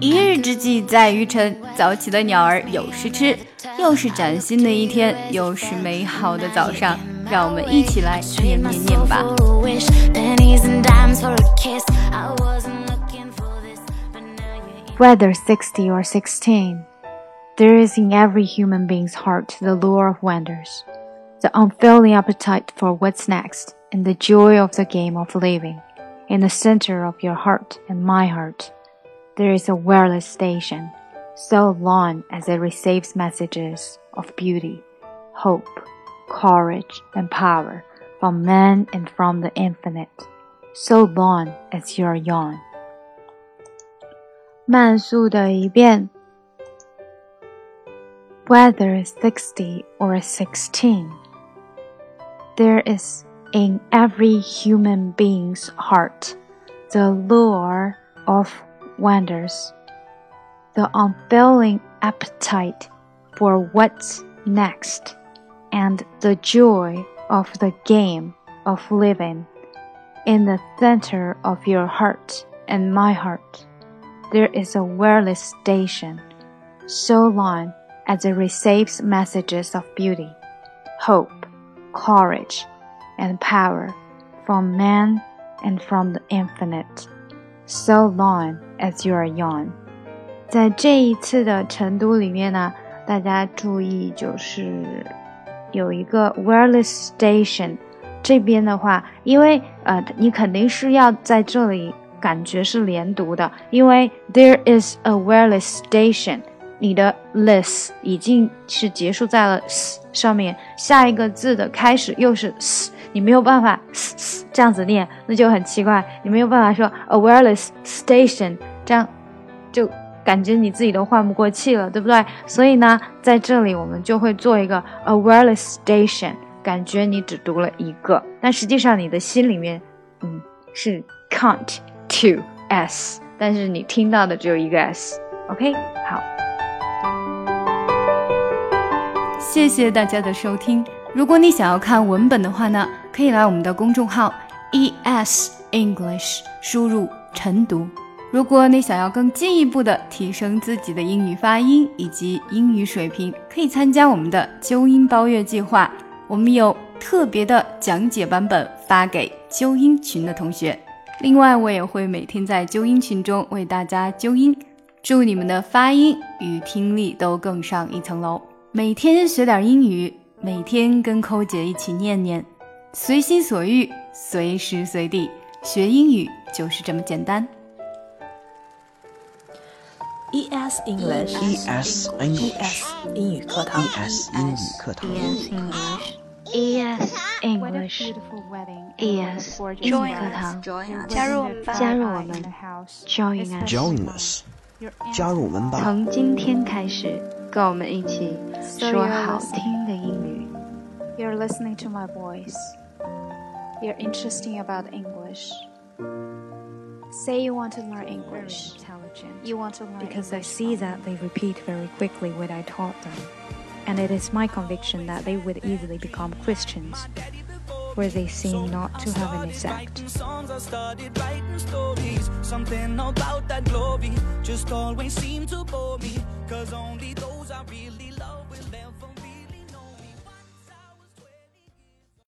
一日之计在于晨，早起的鸟儿有食吃。又是崭新的一天，又是美好的早上，让我们一起来念念念吧。Whether sixty or sixteen, there is in every human being's heart the lure of wonders, the unfailing appetite for what's next, and the joy of the game of living. In the center of your heart and my heart, there is a wireless station, so long as it receives messages of beauty, hope, courage, and power from man and from the infinite, so long as you are young. 慢速的一遍，Whether sixty or sixteen, there is in every human being's heart the lure of wonders, the unfailing appetite for what's next, and the joy of the game of living. In the center of your heart and my heart, there is a wireless station, so long as it receives messages of beauty, hope, courage, and power from man and from the infinite, so long as you are young. 在这一次的成都里面呢，大家注意就是有一个 wireless station。这边的话，因为呃，你肯定是要在这里感觉是连读的，因为 there is a wireless station。你的 less 已经是结束在了 s 上面，下一个字的开始又是 s，你没有办法 s s 这样子念，那就很奇怪。你没有办法说 a wireless station，这样就感觉你自己都换不过气了，对不对？所以呢，在这里我们就会做一个 a wireless station，感觉你只读了一个，但实际上你的心里面，嗯，是 count two s，但是你听到的只有一个 s。OK，好。谢谢大家的收听。如果你想要看文本的话呢，可以来我们的公众号 E S English，输入晨读。如果你想要更进一步的提升自己的英语发音以及英语水平，可以参加我们的纠音包月计划。我们有特别的讲解版本发给纠音群的同学。另外，我也会每天在纠音群中为大家纠音，祝你们的发音与听力都更上一层楼。每天学点英语，每天跟扣姐一起念念，随心所欲，随时随地学英语就是这么简单。ES English，ES English，英语课堂，ES 英语课堂，ES English，ES 英语课堂，加入我们吧加入我们，Join us，加入我们吧。从今天开始。跟我们一起说好听的英语。You're listening to my voice. You're interesting about English. Say you want to learn English. Very intelligent. You want to learn because I see that they repeat very quickly what I taught them. And it is my conviction that they would easily become Christians, where they seem not to have an effect. Something about that glory just always seemed to bore me, cause only those I really